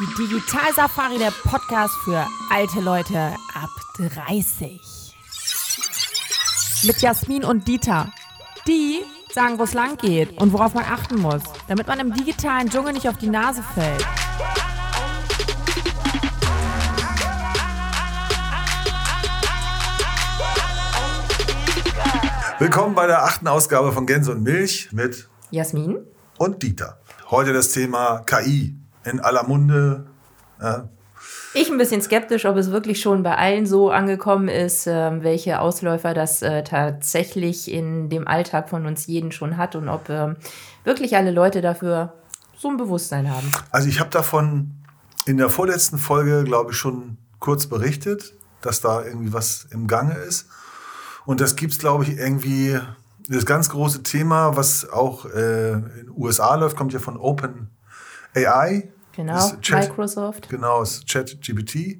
Die Digital Safari, der Podcast für alte Leute ab 30. Mit Jasmin und Dieter. Die sagen, wo es lang geht und worauf man achten muss, damit man im digitalen Dschungel nicht auf die Nase fällt. Willkommen bei der achten Ausgabe von Gänse und Milch mit Jasmin und Dieter. Heute das Thema KI in aller Munde. Ja. Ich ein bisschen skeptisch, ob es wirklich schon bei allen so angekommen ist, äh, welche Ausläufer das äh, tatsächlich in dem Alltag von uns jeden schon hat und ob äh, wirklich alle Leute dafür so ein Bewusstsein haben. Also ich habe davon in der vorletzten Folge, glaube ich, schon kurz berichtet, dass da irgendwie was im Gange ist. Und das gibt es, glaube ich, irgendwie das ganz große Thema, was auch äh, in den USA läuft, kommt ja von Open AI. Genau, Chat, Microsoft. Genau, ist ChatGPT.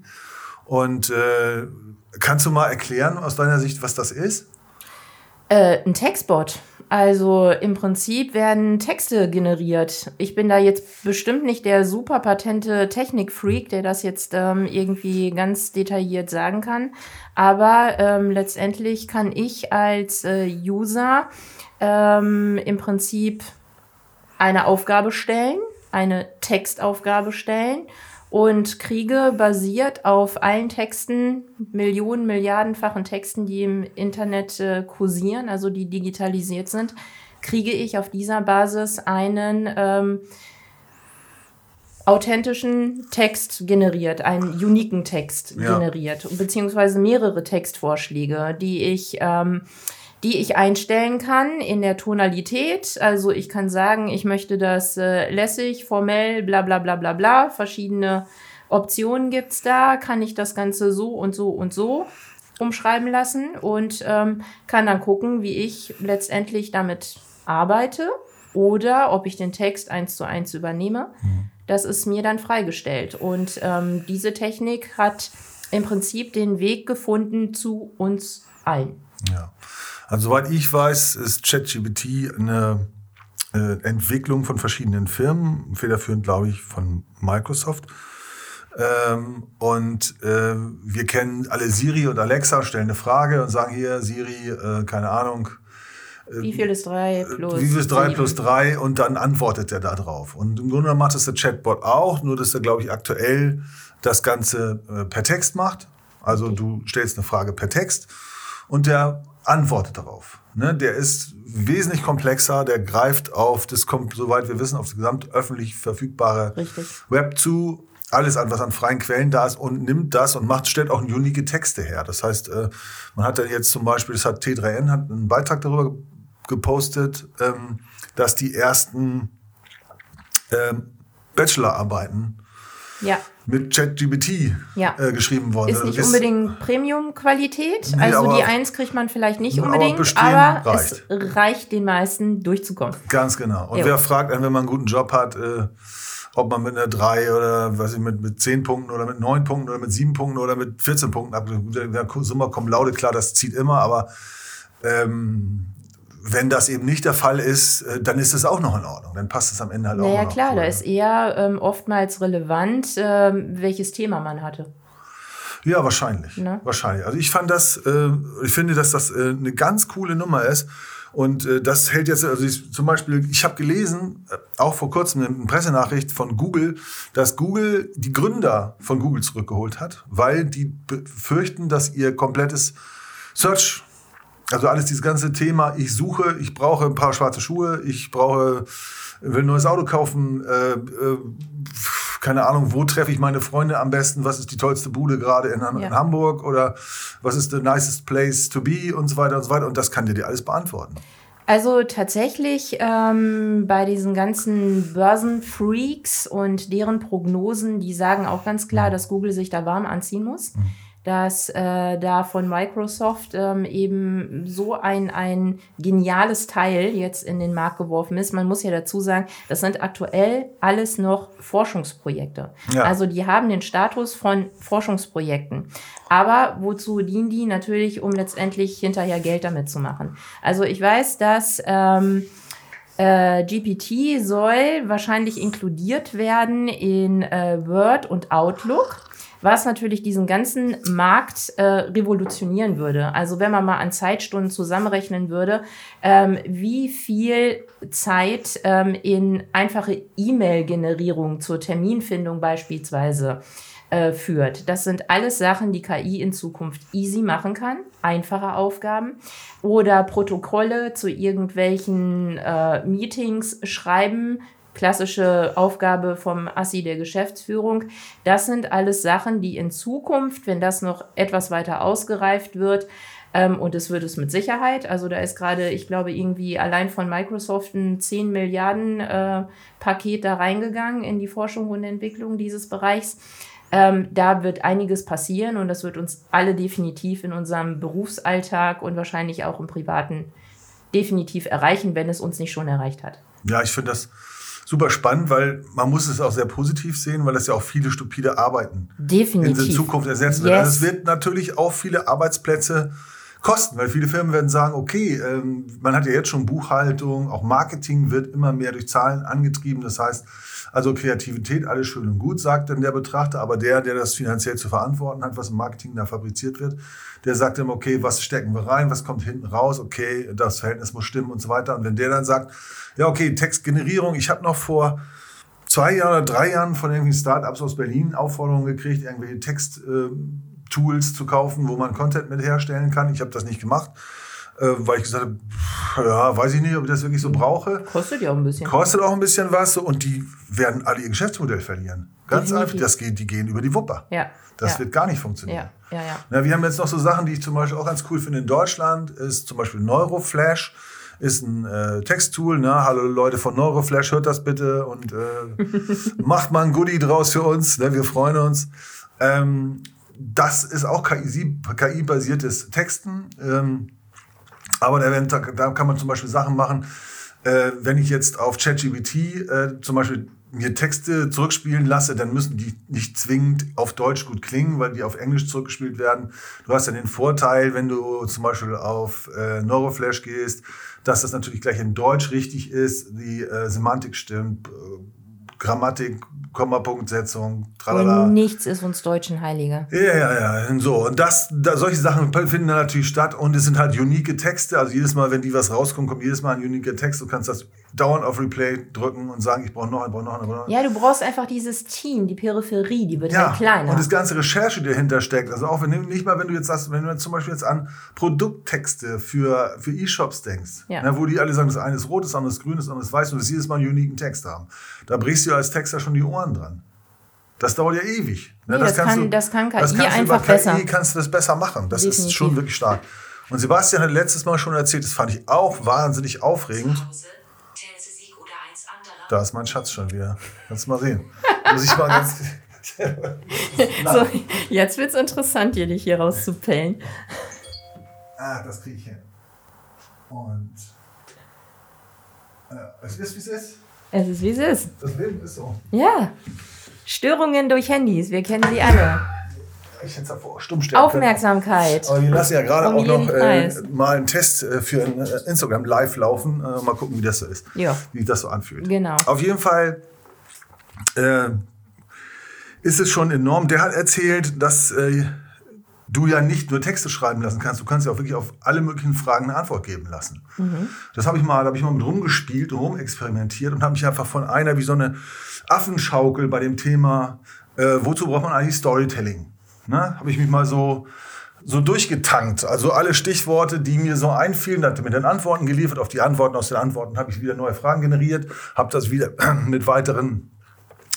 Und äh, kannst du mal erklären aus deiner Sicht, was das ist? Äh, ein Textbot. Also im Prinzip werden Texte generiert. Ich bin da jetzt bestimmt nicht der super patente Technikfreak, der das jetzt ähm, irgendwie ganz detailliert sagen kann. Aber ähm, letztendlich kann ich als äh, User ähm, im Prinzip eine Aufgabe stellen, eine Textaufgabe stellen und kriege basiert auf allen Texten, Millionen, Milliardenfachen Texten, die im Internet äh, kursieren, also die digitalisiert sind, kriege ich auf dieser Basis einen ähm, authentischen Text generiert, einen uniken Text ja. generiert, beziehungsweise mehrere Textvorschläge, die ich ähm, die ich einstellen kann in der Tonalität. Also ich kann sagen, ich möchte das äh, lässig, formell, bla bla bla bla bla. Verschiedene Optionen gibt's da. Kann ich das Ganze so und so und so umschreiben lassen und ähm, kann dann gucken, wie ich letztendlich damit arbeite oder ob ich den Text eins zu eins übernehme. Mhm. Das ist mir dann freigestellt. Und ähm, diese Technik hat im Prinzip den Weg gefunden zu uns allen. Ja. Also soweit ich weiß, ist ChatGPT eine äh, Entwicklung von verschiedenen Firmen, federführend glaube ich von Microsoft. Ähm, und äh, wir kennen alle Siri und Alexa, stellen eine Frage und sagen hier, Siri, äh, keine Ahnung. Äh, wie viel ist 3 plus Wie viel ist 3 plus 3 und dann antwortet er da drauf. Und im Grunde macht es der Chatbot auch, nur dass er, glaube ich, aktuell das Ganze äh, per Text macht. Also okay. du stellst eine Frage per Text und der antwortet darauf. Ne, der ist wesentlich komplexer, der greift auf, das kommt, soweit wir wissen, auf das gesamt öffentlich verfügbare Richtig. Web zu, alles an, was an freien Quellen da ist und nimmt das und macht, stellt auch unique Texte her. Das heißt, äh, man hat dann jetzt zum Beispiel, das hat T3N, hat einen Beitrag darüber gepostet, ähm, dass die ersten ähm, Bachelorarbeiten ja. Mit ChatGPT ja. äh, geschrieben worden. Ist nicht ist, unbedingt Premium-Qualität. Nee, also die Eins kriegt man vielleicht nicht unbedingt, aber, aber reicht. es reicht den meisten durchzukommen. Ganz genau. Und jo. wer fragt einen, wenn man einen guten Job hat, äh, ob man mit einer 3 oder was ich, mit, mit 10 Punkten oder mit 9 Punkten oder mit 7 Punkten oder mit 14 Punkten ab. Der Summe kommt lautet klar, das zieht immer, aber ähm, wenn das eben nicht der Fall ist, äh, dann ist es auch noch in Ordnung. Dann passt es am Ende halt naja, auch. Ja klar, da ist eher ähm, oftmals relevant, ähm, welches Thema man hatte. Ja, wahrscheinlich. Ne? Wahrscheinlich. Also ich fand das, äh, ich finde, dass das äh, eine ganz coole Nummer ist. Und äh, das hält jetzt, also ich, zum Beispiel, ich habe gelesen, äh, auch vor kurzem eine Pressenachricht von Google, dass Google die Gründer von Google zurückgeholt hat, weil die befürchten, dass ihr komplettes Search also alles dieses ganze Thema, ich suche, ich brauche ein paar schwarze Schuhe, ich brauche, will ein neues Auto kaufen, äh, äh, keine Ahnung, wo treffe ich meine Freunde am besten, was ist die tollste Bude gerade in, in ja. Hamburg oder was ist the nicest place to be und so weiter und so weiter. Und das kann dir dir alles beantworten. Also tatsächlich ähm, bei diesen ganzen Börsenfreaks und deren Prognosen, die sagen auch ganz klar, mhm. dass Google sich da warm anziehen muss. Mhm dass äh, da von Microsoft ähm, eben so ein, ein geniales Teil jetzt in den Markt geworfen ist. Man muss ja dazu sagen, das sind aktuell alles noch Forschungsprojekte. Ja. Also die haben den Status von Forschungsprojekten. Aber wozu dienen die? Natürlich, um letztendlich hinterher Geld damit zu machen. Also ich weiß, dass ähm, Äh, GPT soll wahrscheinlich inkludiert werden in äh, Word und Outlook was natürlich diesen ganzen Markt äh, revolutionieren würde. Also wenn man mal an Zeitstunden zusammenrechnen würde, ähm, wie viel Zeit ähm, in einfache E-Mail-Generierung zur Terminfindung beispielsweise äh, führt. Das sind alles Sachen, die KI in Zukunft easy machen kann, einfache Aufgaben oder Protokolle zu irgendwelchen äh, Meetings schreiben, klassische Aufgabe vom Assi der Geschäftsführung. Das sind alles Sachen, die in Zukunft, wenn das noch etwas weiter ausgereift wird, ähm, und es wird es mit Sicherheit, also da ist gerade, ich glaube, irgendwie allein von Microsoft ein 10 Milliarden äh, Paket da reingegangen in die Forschung und Entwicklung dieses Bereichs. Ähm, da wird einiges passieren und das wird uns alle definitiv in unserem Berufsalltag und wahrscheinlich auch im Privaten definitiv erreichen, wenn es uns nicht schon erreicht hat. Ja, ich finde das super spannend, weil man muss es auch sehr positiv sehen, weil es ja auch viele stupide Arbeiten Definitiv. in Zukunft ersetzen wird. Yes. Also es wird natürlich auch viele Arbeitsplätze kosten, weil viele Firmen werden sagen, okay, ähm, man hat ja jetzt schon Buchhaltung, auch Marketing wird immer mehr durch Zahlen angetrieben. Das heißt, also Kreativität, alles schön und gut, sagt dann der Betrachter, aber der, der das finanziell zu verantworten hat, was im Marketing da fabriziert wird, der sagt dann, okay, was stecken wir rein, was kommt hinten raus, okay, das Verhältnis muss stimmen und so weiter. Und wenn der dann sagt, ja, okay, Textgenerierung, ich habe noch vor zwei Jahren oder drei Jahren von irgendwelchen Startups aus Berlin Aufforderungen gekriegt, irgendwelche Text-Tools zu kaufen, wo man Content mit herstellen kann. Ich habe das nicht gemacht äh, weil ich gesagt habe, ja, weiß ich nicht, ob ich das wirklich so brauche. Kostet ja auch ein bisschen. Kostet auch ein bisschen was und die werden alle ihr Geschäftsmodell verlieren. Ganz einfach, das geht, die gehen über die Wupper. Ja. Das ja. wird gar nicht funktionieren. Ja, ja, ja. Na, wir haben jetzt noch so Sachen, die ich zum Beispiel auch ganz cool finde in Deutschland, ist zum Beispiel Neuroflash ist ein äh, Texttool. Ne? Hallo Leute von Neuroflash, hört das bitte und äh, macht mal ein Goodie draus für uns. Ne? Wir freuen uns. Ähm, das ist auch KI-basiertes KI Texten. Ähm, aber da, da, kann man zum Beispiel Sachen machen, äh, wenn ich jetzt auf ChatGPT äh, zum Beispiel mir Texte zurückspielen lasse, dann müssen die nicht zwingend auf Deutsch gut klingen, weil die auf Englisch zurückgespielt werden. Du hast dann den Vorteil, wenn du zum Beispiel auf äh, Neuroflash gehst, dass das natürlich gleich in Deutsch richtig ist, die äh, Semantik stimmt, äh, Grammatik Kommapunktsetzung, tralala. Und nichts ist uns Deutschen heiliger. Ja, ja, ja. So, und das, da, solche Sachen finden da natürlich statt und es sind halt unique Texte. Also jedes Mal, wenn die was rauskommen, kommt jedes Mal ein unique Text. Du kannst das dauernd auf Replay drücken und sagen, ich brauche noch einen, brauche noch einen, brauche noch einen. Ja, du brauchst einfach dieses Team, die Peripherie, die wird ja, halt kleiner. Und das ganze Recherche, die dahinter steckt. Also auch wenn nicht mal, wenn du jetzt sagst, wenn du jetzt zum Beispiel jetzt an Produkttexte für, für E-Shops denkst, ja. ne, wo die alle sagen, das eine ist rot, das andere ist grün, das andere ist weiß und das jedes Mal einen uniken Text haben. Da brichst du als Texter schon die Ohren dran. Das dauert ja ewig. Ne? Nee, das, das, kann, du, das kann KI das kannst einfach über besser. KI kannst du das besser machen. Das Definitiv. ist schon wirklich stark. Und Sebastian hat letztes Mal schon erzählt, das fand ich auch wahnsinnig aufregend. Da ist mein Schatz schon wieder. Kannst du mal sehen. Muss ich mal ganz. so, jetzt wird es interessant, hier dich hier rauszupellen. Ah, das kriege ich hin. Und äh, es ist, wie es ist. Es ist, wie es ist. Das Leben ist so. Ja. Störungen durch Handys, wir kennen sie alle. Ich hätte es davor stumm stellen Aufmerksamkeit. Aber wir lassen ja gerade um auch noch äh, mal einen Test äh, für ein äh, Instagram live laufen. Äh, mal gucken, wie das so ist. Ja. Wie das so anfühlt. Genau. Auf jeden Fall äh, ist es schon enorm. Der hat erzählt, dass äh, du ja nicht nur Texte schreiben lassen kannst, du kannst ja auch wirklich auf alle möglichen Fragen eine Antwort geben lassen. Mhm. Das habe ich mal, habe ich mal mit rumgespielt und rumexperimentiert und habe mich einfach von einer wie so eine Affenschaukel bei dem Thema, äh, wozu braucht man eigentlich Storytelling? Ne? Habe ich mich mal so so durchgetankt. Also alle Stichworte, die mir so einfielen, hatte mir dann Antworten geliefert. Auf die Antworten aus den Antworten habe ich wieder neue Fragen generiert, habe das wieder mit weiteren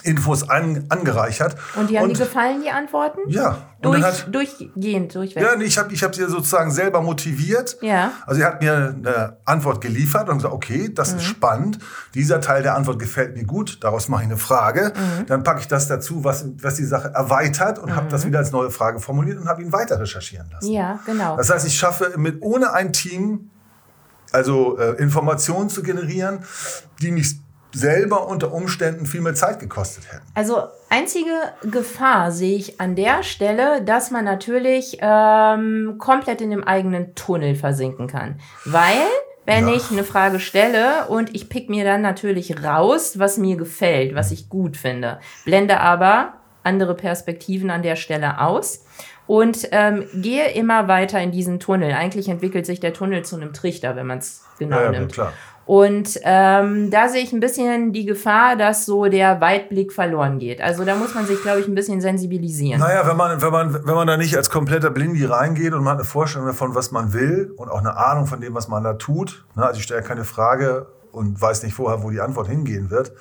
Infos an, angereichert. Und die haben und, dir gefallen, die Antworten? Ja. Durch, hat, durchgehend, durchweg? Ja, ich habe ich hab sie sozusagen selber motiviert. Ja. Also er hat mir eine Antwort geliefert und gesagt, okay, das mhm. ist spannend. Dieser Teil der Antwort gefällt mir gut. Daraus mache ich eine Frage. Mhm. Dann packe ich das dazu, was, was die Sache erweitert und mhm. habe das wieder als neue Frage formuliert und habe ihn weiter recherchieren lassen. Ja, genau. Das heißt, ich schaffe mit ohne ein Team also äh, Informationen zu generieren, die mich selber unter Umständen viel mehr Zeit gekostet hätten. Also einzige Gefahr sehe ich an der Stelle, dass man natürlich ähm, komplett in dem eigenen Tunnel versinken kann. Weil wenn ja. ich eine Frage stelle und ich pick mir dann natürlich raus, was mir gefällt, was ich gut finde. Blende aber andere Perspektiven an der Stelle aus und ähm, gehe immer weiter in diesen Tunnel. Eigentlich entwickelt sich der Tunnel zu einem Trichter, wenn man es genau ja, nimmt. Klar. Und ähm, da sehe ich ein bisschen die Gefahr, dass so der Weitblick verloren geht. Also da muss man sich, glaube ich, ein bisschen sensibilisieren. Naja, wenn man, wenn, man, wenn man da nicht als kompletter Blindi reingeht und man hat eine Vorstellung davon, was man will und auch eine Ahnung von dem, was man da tut. Ne? Also ich stelle keine Frage und weiß nicht vorher, wo die Antwort hingehen wird.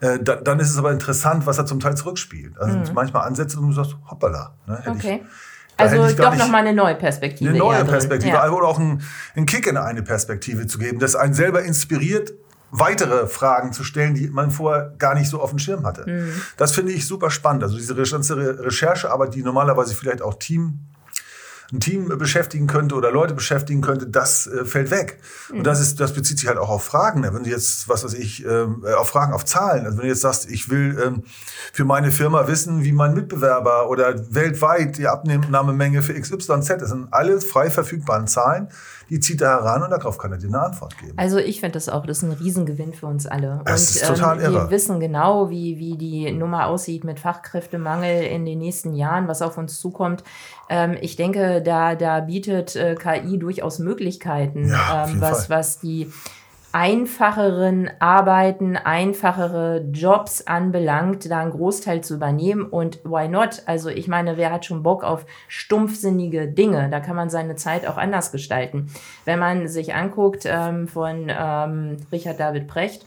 Äh, da, dann ist es aber interessant, was er zum Teil zurückspielt. Also mhm. manchmal Ansätze, wo du sagst, hoppala. Ne, okay. Ich, also doch nochmal eine neue Perspektive. Eine neue Perspektive, ja. oder auch einen, einen Kick in eine Perspektive zu geben, das einen selber inspiriert, weitere Fragen zu stellen, die man vorher gar nicht so auf dem Schirm hatte. Mhm. Das finde ich super spannend. Also diese ganze Recherchearbeit, die normalerweise vielleicht auch Team ein Team beschäftigen könnte oder Leute beschäftigen könnte, das äh, fällt weg. Mhm. Und das ist, das bezieht sich halt auch auf Fragen. Ne? Wenn du jetzt, was weiß ich, ähm, äh, auf Fragen, auf Zahlen. Also wenn du jetzt sagst, ich will ähm, für meine Firma wissen, wie mein Mitbewerber oder weltweit die Abnahmemenge für XYZ, das sind alle frei verfügbaren Zahlen die zieht er heran und darauf kann er dir eine Antwort geben. Also ich finde das auch, das ist ein Riesengewinn für uns alle. Das und, ist total ähm, irre. Wir wissen genau, wie, wie die Nummer aussieht mit Fachkräftemangel in den nächsten Jahren, was auf uns zukommt. Ähm, ich denke, da, da bietet äh, KI durchaus Möglichkeiten, ja, ähm, was, was die einfacheren Arbeiten, einfachere Jobs anbelangt, da einen Großteil zu übernehmen. Und why not? Also ich meine, wer hat schon Bock auf stumpfsinnige Dinge? Da kann man seine Zeit auch anders gestalten. Wenn man sich anguckt ähm, von ähm, Richard David Precht,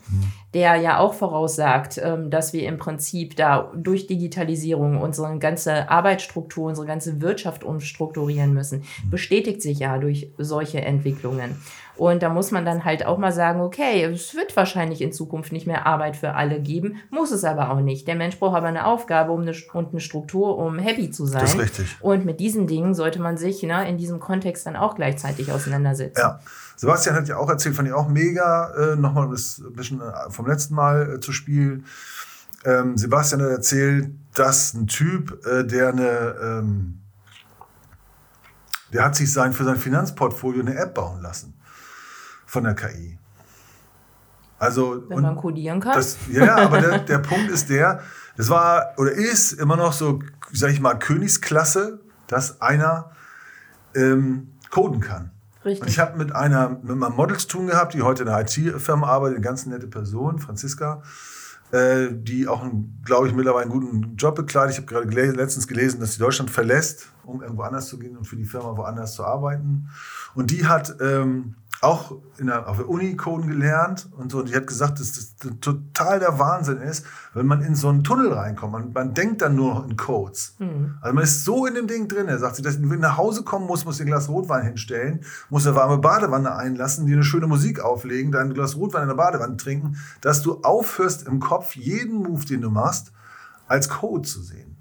der ja auch voraussagt, ähm, dass wir im Prinzip da durch Digitalisierung unsere ganze Arbeitsstruktur, unsere ganze Wirtschaft umstrukturieren müssen, bestätigt sich ja durch solche Entwicklungen. Und da muss man dann halt auch mal sagen, okay, es wird wahrscheinlich in Zukunft nicht mehr Arbeit für alle geben, muss es aber auch nicht. Der Mensch braucht aber eine Aufgabe um eine, und eine Struktur, um happy zu sein. Das ist richtig. Und mit diesen Dingen sollte man sich ne, in diesem Kontext dann auch gleichzeitig auseinandersetzen. Ja. Sebastian hat ja auch erzählt, fand ich auch mega, äh, nochmal das ein bisschen äh, vom letzten Mal äh, zu spielen. Ähm, Sebastian hat erzählt, dass ein Typ, äh, der eine, ähm, der hat sich sein, für sein Finanzportfolio eine App bauen lassen von der KI. Also, Wenn man codieren kann. Das, ja, aber der, der Punkt ist der, es war oder ist immer noch so, sag ich mal, Königsklasse, dass einer ähm, coden kann. Richtig. Und ich habe mit einer mit einem Model zu tun gehabt, die heute in einer IT-Firma arbeitet, eine ganz nette Person, Franziska, äh, die auch, glaube ich, mittlerweile einen guten Job bekleidet. Ich habe gerade gel letztens gelesen, dass sie Deutschland verlässt, um irgendwo anders zu gehen und für die Firma woanders zu arbeiten. Und die hat ähm, auch in der, auf der Uni Coden gelernt und so. Und die hat gesagt, dass das total der Wahnsinn ist, wenn man in so einen Tunnel reinkommt. Man, man denkt dann nur noch in Codes. Mhm. Also man ist so in dem Ding drin. Er sagt sie, dass wenn nach Hause kommen muss, muss ein Glas Rotwein hinstellen, muss eine warme Badewanne einlassen, dir eine schöne Musik auflegen, dein Glas Rotwein in der Badewanne trinken, dass du aufhörst im Kopf jeden Move, den du machst, als Code zu sehen.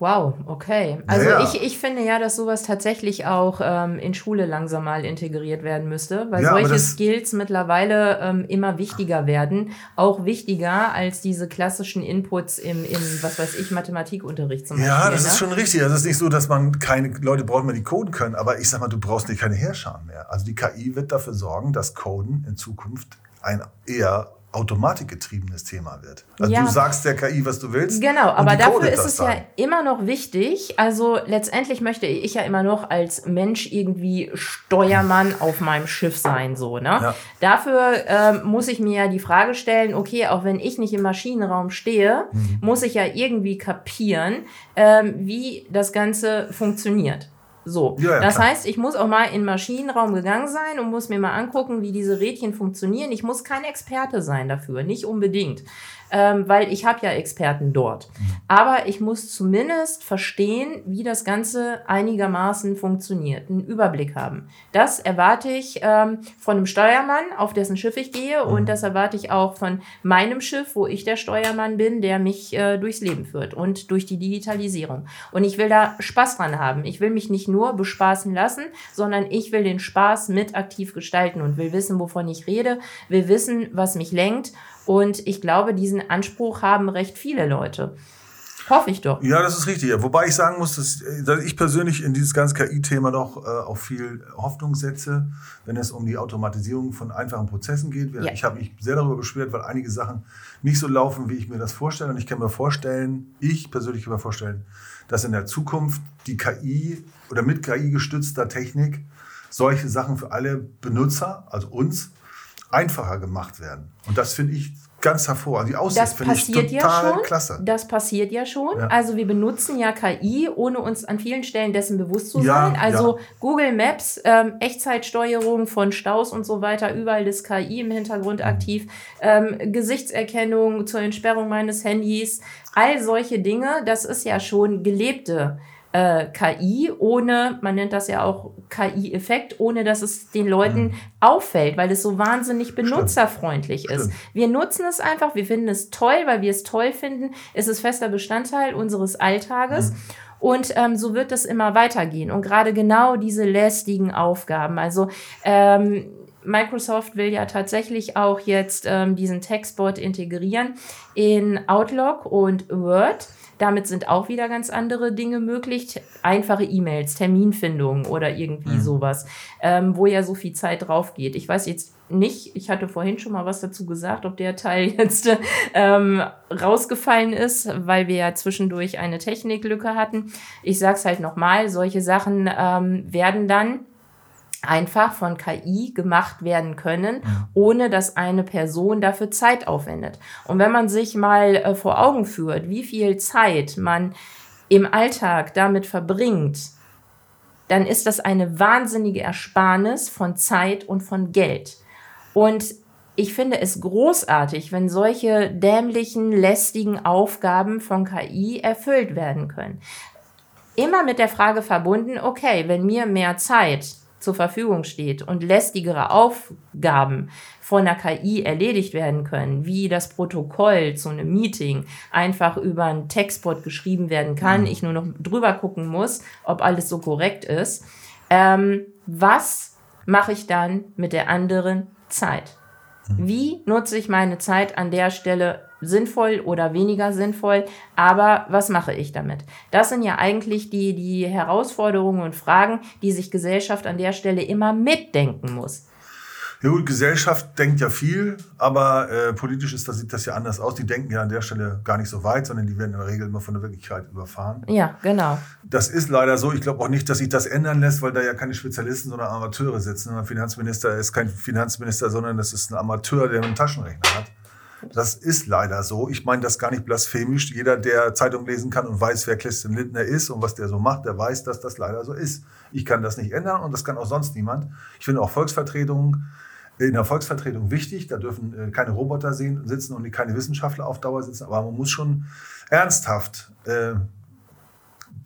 Wow, okay. Also ja. ich, ich finde ja, dass sowas tatsächlich auch ähm, in Schule langsam mal integriert werden müsste, weil ja, solche Skills mittlerweile ähm, immer wichtiger werden. Auch wichtiger als diese klassischen Inputs im, im was weiß ich, Mathematikunterricht zum Beispiel. Ja, das ne? ist schon richtig. Also es ist nicht so, dass man keine Leute braucht mehr, die coden können, aber ich sag mal, du brauchst nicht keine Herrscher mehr. Also die KI wird dafür sorgen, dass Coden in Zukunft ein eher automatikgetriebenes Thema wird. Also ja. du sagst der KI, was du willst. Genau, aber dafür ist es dann. ja immer noch wichtig. Also letztendlich möchte ich ja immer noch als Mensch irgendwie Steuermann auf meinem Schiff sein, so, ne? Ja. Dafür ähm, muss ich mir ja die Frage stellen, okay, auch wenn ich nicht im Maschinenraum stehe, mhm. muss ich ja irgendwie kapieren, ähm, wie das Ganze funktioniert. So. Ja, ja, das klar. heißt, ich muss auch mal in den Maschinenraum gegangen sein und muss mir mal angucken, wie diese Rädchen funktionieren. Ich muss kein Experte sein dafür, nicht unbedingt ähm, weil ich habe ja Experten dort. Mhm. Aber ich muss zumindest verstehen, wie das Ganze einigermaßen funktioniert, einen Überblick haben. Das erwarte ich ähm, von einem Steuermann, auf dessen Schiff ich gehe, mhm. und das erwarte ich auch von meinem Schiff, wo ich der Steuermann bin, der mich äh, durchs Leben führt und durch die Digitalisierung. Und ich will da Spaß dran haben. Ich will mich nicht nur bespaßen lassen, sondern ich will den Spaß mit aktiv gestalten und will wissen, wovon ich rede, will wissen, was mich lenkt und ich glaube, diesen Anspruch haben recht viele Leute. Hoffe ich doch. Ja, das ist richtig. Wobei ich sagen muss, dass, dass ich persönlich in dieses ganze KI-Thema doch äh, auch viel Hoffnung setze, wenn es um die Automatisierung von einfachen Prozessen geht. Ja. Ich habe mich sehr darüber beschwert, weil einige Sachen nicht so laufen, wie ich mir das vorstelle. Und ich kann mir vorstellen, ich persönlich kann mir vorstellen, dass in der Zukunft die KI oder mit KI gestützter Technik solche Sachen für alle Benutzer, also uns, einfacher gemacht werden. Und das finde ich ganz hervorragend. Die Aussicht finde ich total ja schon. klasse. Das passiert ja schon. Ja. Also wir benutzen ja KI, ohne uns an vielen Stellen dessen bewusst zu sein. Ja, also ja. Google Maps, ähm, Echtzeitsteuerung von Staus und so weiter, überall ist KI im Hintergrund mhm. aktiv. Ähm, Gesichtserkennung zur Entsperrung meines Handys, all solche Dinge, das ist ja schon gelebte äh, KI, ohne, man nennt das ja auch KI-Effekt, ohne dass es den Leuten mhm. auffällt, weil es so wahnsinnig benutzerfreundlich Stimmt. ist. Stimmt. Wir nutzen es einfach, wir finden es toll, weil wir es toll finden. Es ist fester Bestandteil unseres Alltages. Mhm. Und ähm, so wird es immer weitergehen. Und gerade genau diese lästigen Aufgaben, also ähm, Microsoft will ja tatsächlich auch jetzt ähm, diesen Textbot integrieren in Outlook und Word. Damit sind auch wieder ganz andere Dinge möglich. Einfache E-Mails, Terminfindung oder irgendwie mhm. sowas, ähm, wo ja so viel Zeit drauf geht. Ich weiß jetzt nicht, ich hatte vorhin schon mal was dazu gesagt, ob der Teil jetzt ähm, rausgefallen ist, weil wir ja zwischendurch eine Techniklücke hatten. Ich sag's halt nochmal, solche Sachen ähm, werden dann einfach von KI gemacht werden können, ohne dass eine Person dafür Zeit aufwendet. Und wenn man sich mal äh, vor Augen führt, wie viel Zeit man im Alltag damit verbringt, dann ist das eine wahnsinnige Ersparnis von Zeit und von Geld. Und ich finde es großartig, wenn solche dämlichen, lästigen Aufgaben von KI erfüllt werden können. Immer mit der Frage verbunden, okay, wenn mir mehr Zeit zur Verfügung steht und lästigere Aufgaben von der KI erledigt werden können, wie das Protokoll zu einem Meeting einfach über ein Textbot geschrieben werden kann, mhm. ich nur noch drüber gucken muss, ob alles so korrekt ist. Ähm, was mache ich dann mit der anderen Zeit? Mhm. Wie nutze ich meine Zeit an der Stelle sinnvoll oder weniger sinnvoll, aber was mache ich damit? Das sind ja eigentlich die, die Herausforderungen und Fragen, die sich Gesellschaft an der Stelle immer mitdenken muss. Ja gut, Gesellschaft denkt ja viel, aber äh, politisch ist das, sieht das ja anders aus. Die denken ja an der Stelle gar nicht so weit, sondern die werden in der Regel immer von der Wirklichkeit überfahren. Ja, genau. Das ist leider so. Ich glaube auch nicht, dass sich das ändern lässt, weil da ja keine Spezialisten, sondern Amateure sitzen. Ein Finanzminister ist kein Finanzminister, sondern das ist ein Amateur, der einen Taschenrechner hat. Das ist leider so. Ich meine das gar nicht blasphemisch. Jeder, der Zeitung lesen kann und weiß, wer Christian Lindner ist und was der so macht, der weiß, dass das leider so ist. Ich kann das nicht ändern und das kann auch sonst niemand. Ich finde auch Volksvertretungen in der Volksvertretung wichtig. Da dürfen äh, keine Roboter sitzen und keine Wissenschaftler auf Dauer sitzen. Aber man muss schon ernsthaft äh,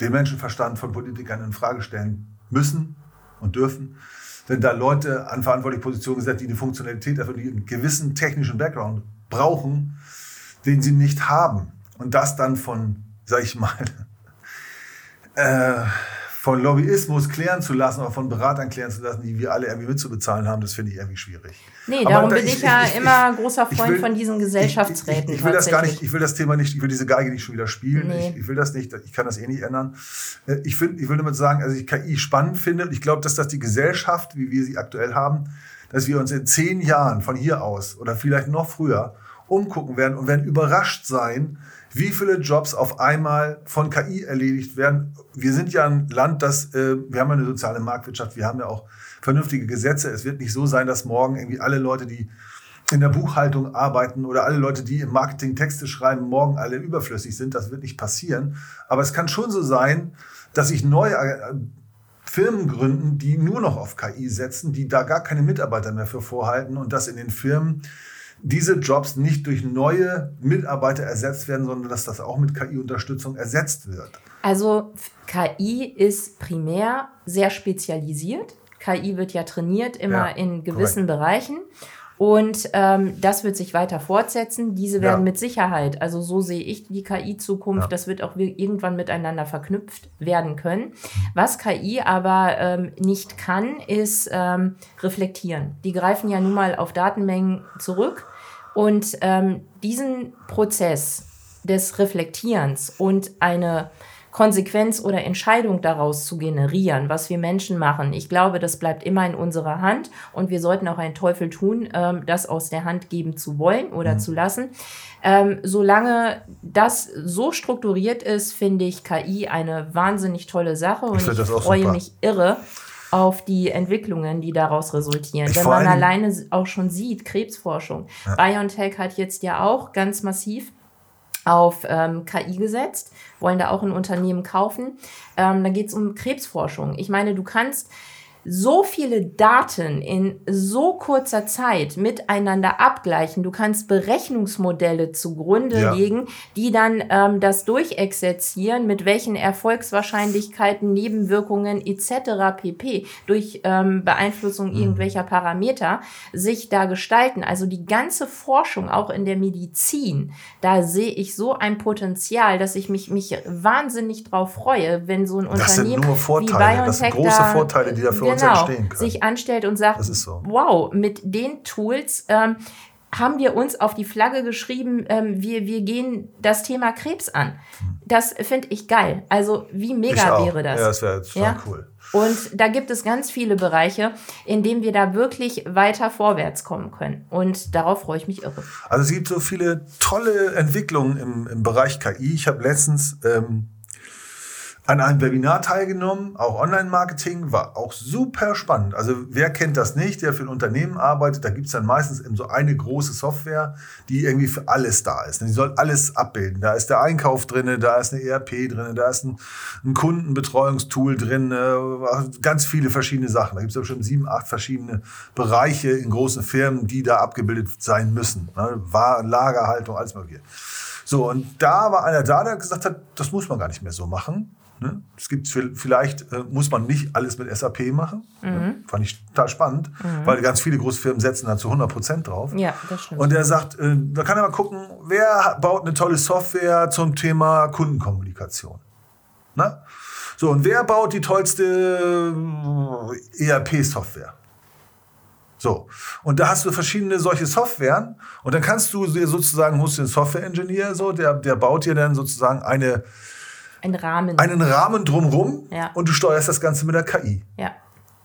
den Menschenverstand von Politikern in Frage stellen müssen und dürfen. Wenn da Leute an verantwortliche Positionen gesetzt, die eine Funktionalität, also einen gewissen technischen Background brauchen, den sie nicht haben. Und das dann von, sag ich mal, äh, von Lobbyismus klären zu lassen oder von Beratern klären zu lassen, die wir alle irgendwie mitzubezahlen haben, das finde ich irgendwie schwierig. Nee, Aber darum da, bin ich, ich ja ich, immer ich, großer Freund will, von diesen Gesellschaftsräten. Ich, will das gar nicht, ich will das Thema nicht, ich will diese Geige nicht schon wieder spielen. Nee. Ich, will das nicht, ich kann das eh nicht ändern. Äh, ich, find, ich will damit sagen, also ich KI spannend finde und ich glaube, dass das die Gesellschaft, wie wir sie aktuell haben, dass wir uns in zehn Jahren von hier aus oder vielleicht noch früher umgucken werden und werden überrascht sein, wie viele Jobs auf einmal von KI erledigt werden. Wir sind ja ein Land, das, äh, wir haben ja eine soziale Marktwirtschaft, wir haben ja auch vernünftige Gesetze. Es wird nicht so sein, dass morgen irgendwie alle Leute, die in der Buchhaltung arbeiten oder alle Leute, die im Marketing Texte schreiben, morgen alle überflüssig sind. Das wird nicht passieren. Aber es kann schon so sein, dass sich neue Firmen gründen, die nur noch auf KI setzen, die da gar keine Mitarbeiter mehr für vorhalten und dass in den Firmen diese Jobs nicht durch neue Mitarbeiter ersetzt werden, sondern dass das auch mit KI-Unterstützung ersetzt wird. Also KI ist primär sehr spezialisiert. KI wird ja trainiert immer ja, in gewissen korrekt. Bereichen. Und ähm, das wird sich weiter fortsetzen. Diese werden ja. mit Sicherheit, also so sehe ich die KI-Zukunft, ja. das wird auch irgendwann miteinander verknüpft werden können. Was KI aber ähm, nicht kann, ist ähm, reflektieren. Die greifen ja nun mal auf Datenmengen zurück und ähm, diesen Prozess des Reflektierens und eine Konsequenz oder Entscheidung daraus zu generieren, was wir Menschen machen. Ich glaube, das bleibt immer in unserer Hand und wir sollten auch einen Teufel tun, ähm, das aus der Hand geben zu wollen oder mhm. zu lassen. Ähm, solange das so strukturiert ist, finde ich KI eine wahnsinnig tolle Sache und ich, ich freue super. mich irre auf die Entwicklungen, die daraus resultieren. Ich Wenn man alleine auch schon sieht, Krebsforschung. Ja. BioNTech hat jetzt ja auch ganz massiv auf ähm, KI gesetzt, wollen da auch ein Unternehmen kaufen. Ähm, da geht es um Krebsforschung. Ich meine, du kannst so viele Daten in so kurzer Zeit miteinander abgleichen. Du kannst Berechnungsmodelle zugrunde ja. legen, die dann ähm, das durchexerzieren, mit welchen Erfolgswahrscheinlichkeiten, Nebenwirkungen etc. pp. durch ähm, Beeinflussung mhm. irgendwelcher Parameter sich da gestalten. Also die ganze Forschung, auch in der Medizin, da sehe ich so ein Potenzial, dass ich mich, mich wahnsinnig drauf freue, wenn so ein das Unternehmen sind nur Vorteile. das sind große da, Vorteile, die dafür uns genau, entstehen können. sich anstellt und sagt, so. wow, mit den Tools ähm, haben wir uns auf die Flagge geschrieben, ähm, wir, wir gehen das Thema Krebs an. Das finde ich geil. Also wie mega wäre das? Ja, das wäre total ja? cool. Und da gibt es ganz viele Bereiche, in denen wir da wirklich weiter vorwärts kommen können. Und darauf freue ich mich irre. Also es gibt so viele tolle Entwicklungen im, im Bereich KI. Ich habe letztens ähm, an einem Webinar teilgenommen, auch Online-Marketing, war auch super spannend. Also wer kennt das nicht, der für ein Unternehmen arbeitet, da gibt es dann meistens eben so eine große Software, die irgendwie für alles da ist. Die soll alles abbilden. Da ist der Einkauf drin, da ist eine ERP drin, da ist ein, ein Kundenbetreuungstool drin, ganz viele verschiedene Sachen. Da gibt es ja bestimmt sieben, acht verschiedene Bereiche in großen Firmen, die da abgebildet sein müssen. Ne? Lagerhaltung, alles mögliche. So, und da war einer da, der gesagt hat, das muss man gar nicht mehr so machen Ne? Es gibt vielleicht äh, muss man nicht alles mit SAP machen. Mhm. Ne? Fand ich total spannend, mhm. weil ganz viele große Firmen setzen da zu 100 Prozent drauf. Ja, das stimmt. Und er sagt, äh, da kann er mal gucken, wer baut eine tolle Software zum Thema Kundenkommunikation. Ne? So, und wer baut die tollste äh, ERP-Software? So. Und da hast du verschiedene solche Softwaren und dann kannst du dir sozusagen, musst du den Software-Engineer so, der, der baut dir dann sozusagen eine, ein Rahmen. Einen Rahmen drumrum ja. und du steuerst das Ganze mit der KI. Ja.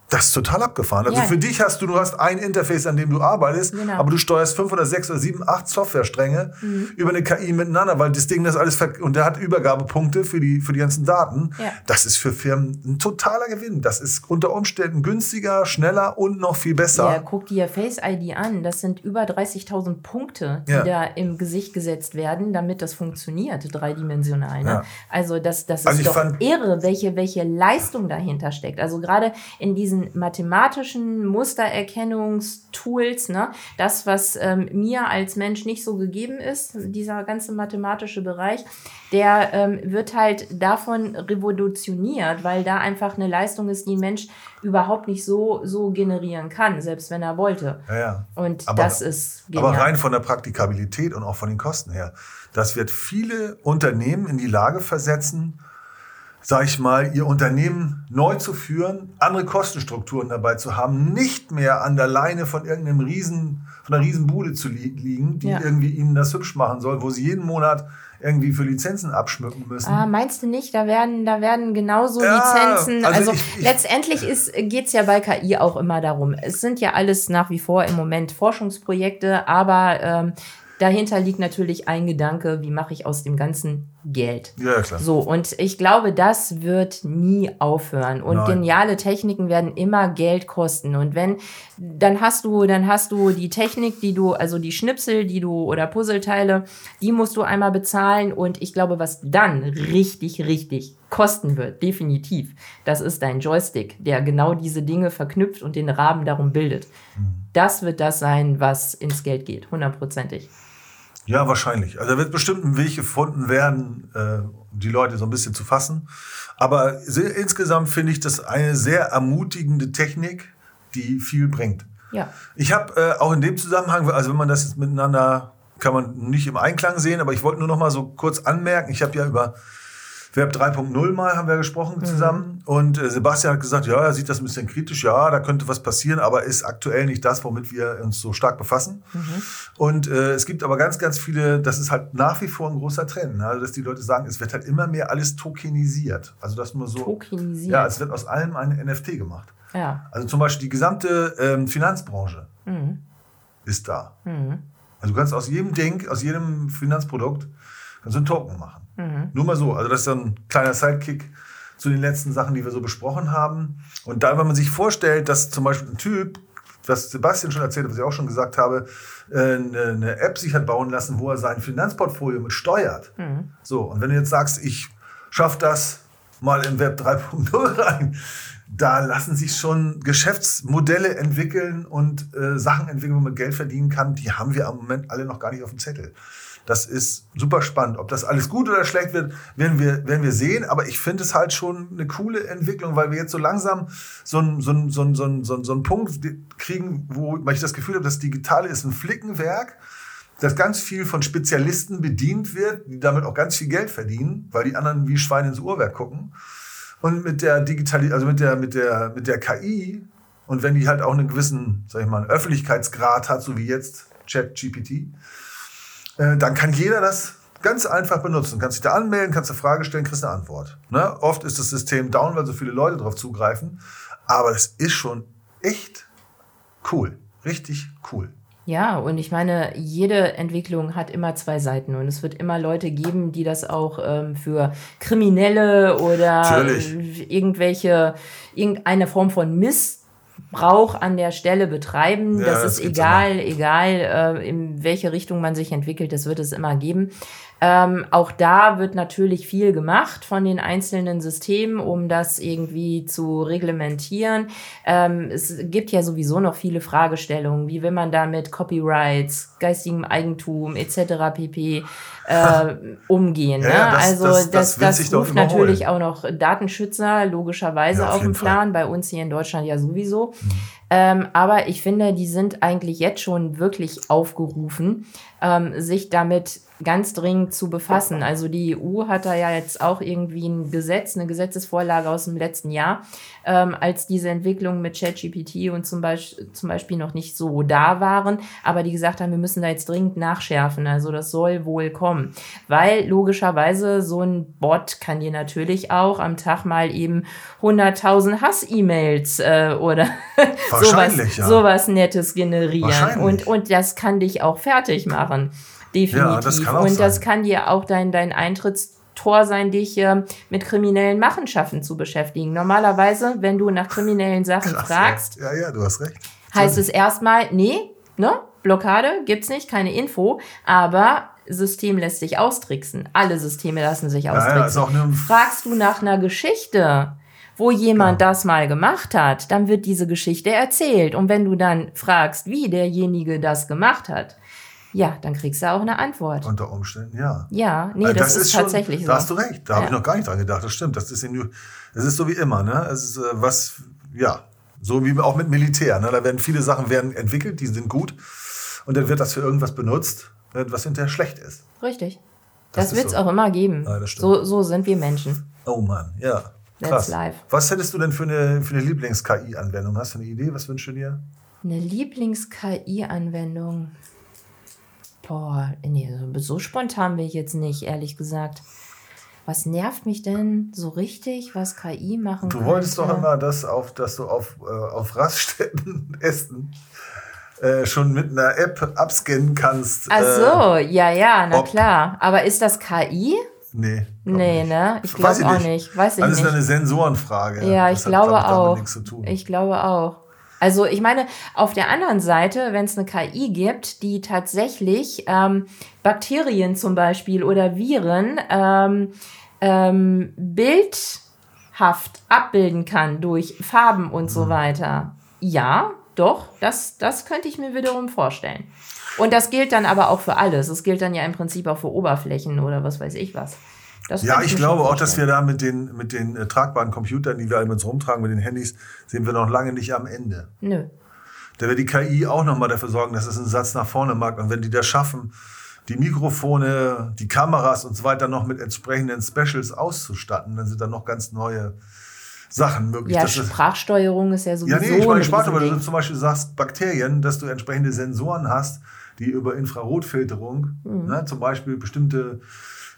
Das ist total abgefahren. Also ja. für dich hast du, du hast ein Interface, an dem du arbeitest, genau. aber du steuerst fünf oder sechs oder sieben, acht Softwarestränge mhm. über eine KI miteinander, weil das Ding das alles und der hat Übergabepunkte für die für die ganzen Daten. Ja. Das ist für Firmen ein totaler Gewinn. Das ist unter Umständen günstiger, schneller und noch viel besser. Ja, guck dir Face ID an. Das sind über 30.000 Punkte, die ja. da im Gesicht gesetzt werden, damit das funktioniert, dreidimensional. Ne? Also das, das also ist doch irre, welche welche Leistung dahinter steckt. Also gerade in diesen diesen mathematischen Mustererkennungstools, ne, das, was ähm, mir als Mensch nicht so gegeben ist, dieser ganze mathematische Bereich, der ähm, wird halt davon revolutioniert, weil da einfach eine Leistung ist, die ein Mensch überhaupt nicht so, so generieren kann, selbst wenn er wollte. Ja, ja. Und aber, das ist genial. Aber rein von der Praktikabilität und auch von den Kosten her, das wird viele Unternehmen in die Lage versetzen, sag ich mal, ihr Unternehmen neu zu führen, andere Kostenstrukturen dabei zu haben, nicht mehr an der Leine von irgendeinem Riesen, von einer Riesenbude zu li liegen, die ja. irgendwie ihnen das hübsch machen soll, wo sie jeden Monat irgendwie für Lizenzen abschmücken müssen. Ah, meinst du nicht? Da werden, da werden genauso ja, Lizenzen. Also, also ich, ich, letztendlich geht es ja bei KI auch immer darum. Es sind ja alles nach wie vor im Moment Forschungsprojekte, aber ähm, dahinter liegt natürlich ein Gedanke, wie mache ich aus dem ganzen Geld. Ja, klar. So, und ich glaube, das wird nie aufhören. Und Nein. geniale Techniken werden immer Geld kosten. Und wenn, dann hast du, dann hast du die Technik, die du, also die Schnipsel, die du oder Puzzleteile, die musst du einmal bezahlen. Und ich glaube, was dann richtig, richtig kosten wird, definitiv, das ist dein Joystick, der genau diese Dinge verknüpft und den Rahmen darum bildet. Mhm. Das wird das sein, was ins Geld geht, hundertprozentig. Ja, wahrscheinlich. Also da wird bestimmt ein Weg gefunden werden, äh, die Leute so ein bisschen zu fassen. Aber sehr, insgesamt finde ich das eine sehr ermutigende Technik, die viel bringt. Ja. Ich habe äh, auch in dem Zusammenhang, also wenn man das jetzt miteinander, kann man nicht im Einklang sehen, aber ich wollte nur noch mal so kurz anmerken, ich habe ja über Web 3.0 mal haben wir gesprochen mhm. zusammen. Und äh, Sebastian hat gesagt, ja, er sieht das ein bisschen kritisch, ja, da könnte was passieren, aber ist aktuell nicht das, womit wir uns so stark befassen. Mhm. Und äh, es gibt aber ganz, ganz viele, das ist halt nach wie vor ein großer Trend, ne? also dass die Leute sagen, es wird halt immer mehr alles tokenisiert. Also das nur so. Tokenisiert. Ja, es wird aus allem ein NFT gemacht. Ja. Also zum Beispiel die gesamte ähm, Finanzbranche mhm. ist da. Mhm. Also du kannst aus jedem Ding, aus jedem Finanzprodukt, kannst du einen Token machen. Mhm. Nur mal so. Also das ist dann ein kleiner Sidekick zu den letzten Sachen, die wir so besprochen haben. Und dann, wenn man sich vorstellt, dass zum Beispiel ein Typ, was Sebastian schon erzählt hat, was ich auch schon gesagt habe, äh, eine App sich hat bauen lassen, wo er sein Finanzportfolio mit steuert. Mhm. So, und wenn du jetzt sagst, ich schaffe das mal im Web 3.0 rein, da lassen sich schon Geschäftsmodelle entwickeln und äh, Sachen entwickeln, wo man Geld verdienen kann. Die haben wir am Moment alle noch gar nicht auf dem Zettel. Das ist super spannend. Ob das alles gut oder schlecht wird, werden wir, werden wir sehen. Aber ich finde es halt schon eine coole Entwicklung, weil wir jetzt so langsam so einen so ein, so so so Punkt kriegen, wo ich das Gefühl habe, das Digitale ist ein Flickenwerk dass ganz viel von Spezialisten bedient wird, die damit auch ganz viel Geld verdienen, weil die anderen wie Schweine ins Uhrwerk gucken. Und mit der Digitalisierung, also mit der, mit der, mit der KI und wenn die halt auch einen gewissen, sag ich mal, Öffentlichkeitsgrad hat, so wie jetzt ChatGPT, äh, dann kann jeder das ganz einfach benutzen. Kannst dich da anmelden, kannst eine Frage stellen, kriegst eine Antwort. Ne? Oft ist das System down, weil so viele Leute darauf zugreifen. Aber das ist schon echt cool. Richtig cool. Ja, und ich meine, jede Entwicklung hat immer zwei Seiten und es wird immer Leute geben, die das auch ähm, für Kriminelle oder Natürlich. irgendwelche, irgendeine Form von Missbrauch an der Stelle betreiben. Ja, das, das ist egal, egal äh, in welche Richtung man sich entwickelt, das wird es immer geben. Ähm, auch da wird natürlich viel gemacht von den einzelnen Systemen, um das irgendwie zu reglementieren. Ähm, es gibt ja sowieso noch viele Fragestellungen, wie will man da mit Copyrights, geistigem Eigentum etc. pp. Äh, umgehen. Ne? Ja, das, also das, das, das, das ruft natürlich auch noch Datenschützer logischerweise ja, auf, auf den Plan, Fall. bei uns hier in Deutschland ja sowieso. Mhm. Ähm, aber ich finde, die sind eigentlich jetzt schon wirklich aufgerufen, ähm, sich damit ganz dringend zu befassen. Also die EU hat da ja jetzt auch irgendwie ein Gesetz, eine Gesetzesvorlage aus dem letzten Jahr, ähm, als diese Entwicklungen mit ChatGPT und zum Beispiel, zum Beispiel noch nicht so da waren, aber die gesagt haben, wir müssen da jetzt dringend nachschärfen. Also das soll wohl kommen. Weil logischerweise so ein Bot kann dir natürlich auch am Tag mal eben 100.000 Hass-E-Mails äh, oder sowas, ja. sowas Nettes generieren. Und, und das kann dich auch fertig machen. Definitiv. Ja, das kann auch Und sein. das kann dir auch dein, dein Eintrittstor sein, dich äh, mit kriminellen Machenschaften zu beschäftigen. Normalerweise, wenn du nach kriminellen Sachen Krass, fragst, ja. ja, ja, du hast recht. Heißt es erstmal, nee, ne? Blockade gibt's nicht, keine Info, aber System lässt sich austricksen. Alle Systeme lassen sich austricksen. Ja, ja, Fragst du nach einer Geschichte, wo jemand ja. das mal gemacht hat, dann wird diese Geschichte erzählt. Und wenn du dann fragst, wie derjenige das gemacht hat, ja, dann kriegst du auch eine Antwort. Unter Umständen, ja. Ja, nee, also das, das, ist, tatsächlich schon, so. Da hast du recht, da ja. habe ich noch gar nicht dran gedacht. Das stimmt. Das ist, in, das ist so wie immer, ne? Es ist äh, was, ja, so wie auch mit Militär. Ne? Da werden viele Sachen werden entwickelt, die sind gut. Und dann wird das für irgendwas benutzt, was hinterher schlecht ist. Richtig. Das, das wird es so. auch immer geben. Ja, so, so sind wir Menschen. Oh Mann, ja. Krass. That's life. Was hättest du denn für eine, für eine Lieblings-KI-Anwendung? Hast du eine Idee? Was wünschst du dir? Eine Lieblings-KI-Anwendung. Boah, nee, so spontan bin ich jetzt nicht, ehrlich gesagt. Was nervt mich denn so richtig, was KI machen Du wolltest könnte? doch immer, das auf, dass du auf, äh, auf Raststätten essen äh, schon mit einer App abscannen kannst. Ach so, äh, ja, ja, na klar. Aber ist das KI? Nee. Nee, nicht. ne? Ich glaube auch nicht. Weiß ich Alles nicht. ist eine Sensorenfrage. Ja, ich glaube auch. Ich glaube auch. Also ich meine, auf der anderen Seite, wenn es eine KI gibt, die tatsächlich ähm, Bakterien zum Beispiel oder Viren ähm, ähm, bildhaft abbilden kann durch Farben und so mhm. weiter, ja, doch, das, das könnte ich mir wiederum vorstellen. Und das gilt dann aber auch für alles. Es gilt dann ja im Prinzip auch für Oberflächen oder was weiß ich was. Das ja, ich glaube auch, dass wir da mit den, mit den äh, tragbaren Computern, die wir alle mit uns rumtragen, mit den Handys, sind wir noch lange nicht am Ende. Nö. Da wird die KI auch nochmal dafür sorgen, dass es einen Satz nach vorne macht. Und wenn die das schaffen, die Mikrofone, die Kameras und so weiter noch mit entsprechenden Specials auszustatten, dann sind da noch ganz neue Sachen möglich. Ja, Sprachsteuerung ist ja sowieso Ja, nee, ich meine Sprach, weil du zum Beispiel sagst Bakterien, dass du entsprechende Sensoren hast, die über Infrarotfilterung mhm. ne, zum Beispiel bestimmte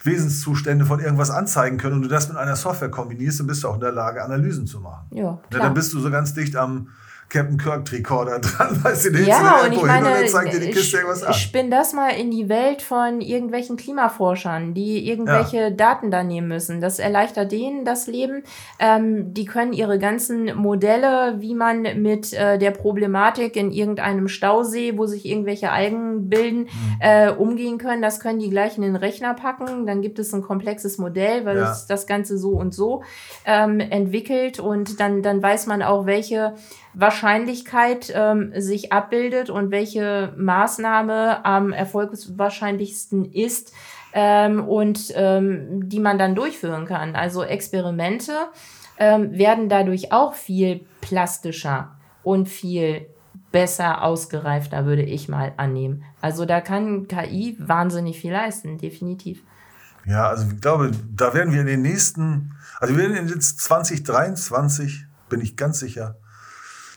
Wesenszustände von irgendwas anzeigen können und du das mit einer Software kombinierst, dann bist du auch in der Lage, Analysen zu machen. Ja, klar. Ja, dann bist du so ganz dicht am Captain Kirk Tricorder dran, weißt du, den ja, und ich meine, zeigt dir die Kiste irgendwas an. Spinn das mal in die Welt von irgendwelchen Klimaforschern, die irgendwelche ja. Daten da nehmen müssen. Das erleichtert denen das Leben. Ähm, die können ihre ganzen Modelle, wie man mit äh, der Problematik in irgendeinem Stausee, wo sich irgendwelche Algen bilden, mhm. äh, umgehen können. Das können die gleich in den Rechner packen. Dann gibt es ein komplexes Modell, weil ja. es das Ganze so und so ähm, entwickelt und dann, dann weiß man auch, welche Wahrscheinlichkeit ähm, sich abbildet und welche Maßnahme am erfolgswahrscheinlichsten ist ähm, und ähm, die man dann durchführen kann. Also Experimente ähm, werden dadurch auch viel plastischer und viel besser ausgereifter, würde ich mal annehmen. Also da kann KI wahnsinnig viel leisten, definitiv. Ja, also ich glaube, da werden wir in den nächsten, also wir werden jetzt 2023, bin ich ganz sicher,